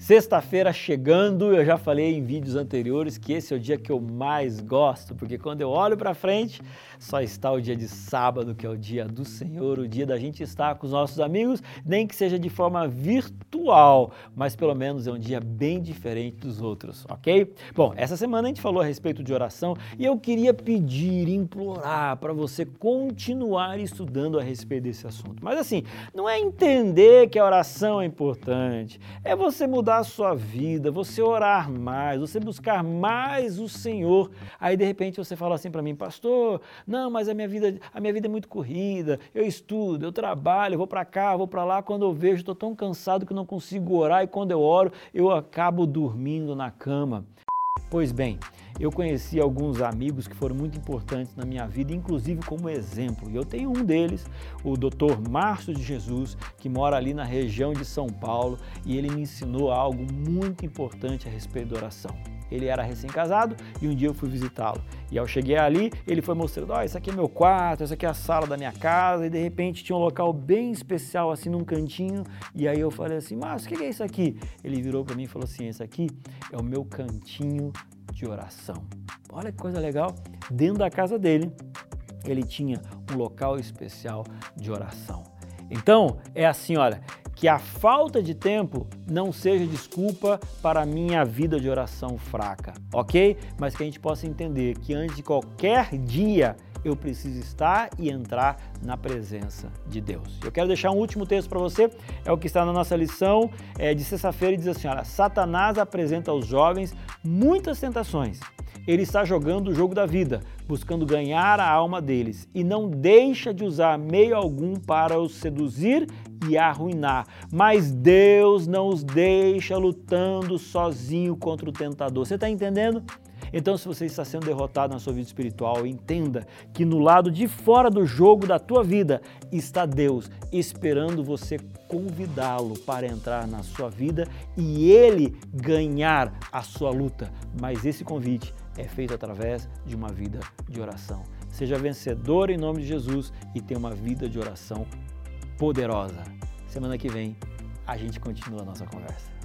Sexta-feira chegando, eu já falei em vídeos anteriores que esse é o dia que eu mais gosto, porque quando eu olho para frente, só está o dia de sábado, que é o dia do Senhor, o dia da gente estar com os nossos amigos, nem que seja de forma virtual, mas pelo menos é um dia bem diferente dos outros, ok? Bom, essa semana a gente falou a respeito de oração e eu queria pedir, implorar para você continuar estudando a respeito desse assunto. Mas assim, não é entender que a oração é importante, é você mudar mudar a sua vida, você orar mais, você buscar mais o Senhor. Aí de repente você fala assim para mim, pastor, não, mas a minha vida, a minha vida é muito corrida. Eu estudo, eu trabalho, eu vou para cá, vou para lá. Quando eu vejo, estou tão cansado que não consigo orar e quando eu oro, eu acabo dormindo na cama. Pois bem, eu conheci alguns amigos que foram muito importantes na minha vida, inclusive como exemplo. E eu tenho um deles, o Dr. Márcio de Jesus, que mora ali na região de São Paulo, e ele me ensinou algo muito importante a respeito da oração. Ele era recém-casado e um dia eu fui visitá-lo. E ao cheguei ali, ele foi mostrando: ó, oh, isso aqui é meu quarto, essa aqui é a sala da minha casa. E de repente tinha um local bem especial, assim, num cantinho. E aí eu falei assim: Márcio, o que é isso aqui? Ele virou para mim e falou assim: esse aqui é o meu cantinho de oração. Olha que coisa legal! Dentro da casa dele, ele tinha um local especial de oração. Então, é assim, olha, que a falta de tempo não seja desculpa para a minha vida de oração fraca, ok? Mas que a gente possa entender que antes de qualquer dia eu preciso estar e entrar na presença de Deus. Eu quero deixar um último texto para você, é o que está na nossa lição é, de sexta-feira e diz assim: olha, Satanás apresenta aos jovens muitas tentações ele está jogando o jogo da vida, buscando ganhar a alma deles e não deixa de usar meio algum para os seduzir e arruinar. Mas Deus não os deixa lutando sozinho contra o tentador. Você está entendendo? Então, se você está sendo derrotado na sua vida espiritual, entenda que no lado de fora do jogo da tua vida está Deus esperando você convidá-lo para entrar na sua vida e ele ganhar a sua luta. Mas esse convite é feito através de uma vida de oração. Seja vencedor em nome de Jesus e tenha uma vida de oração poderosa. Semana que vem a gente continua a nossa conversa.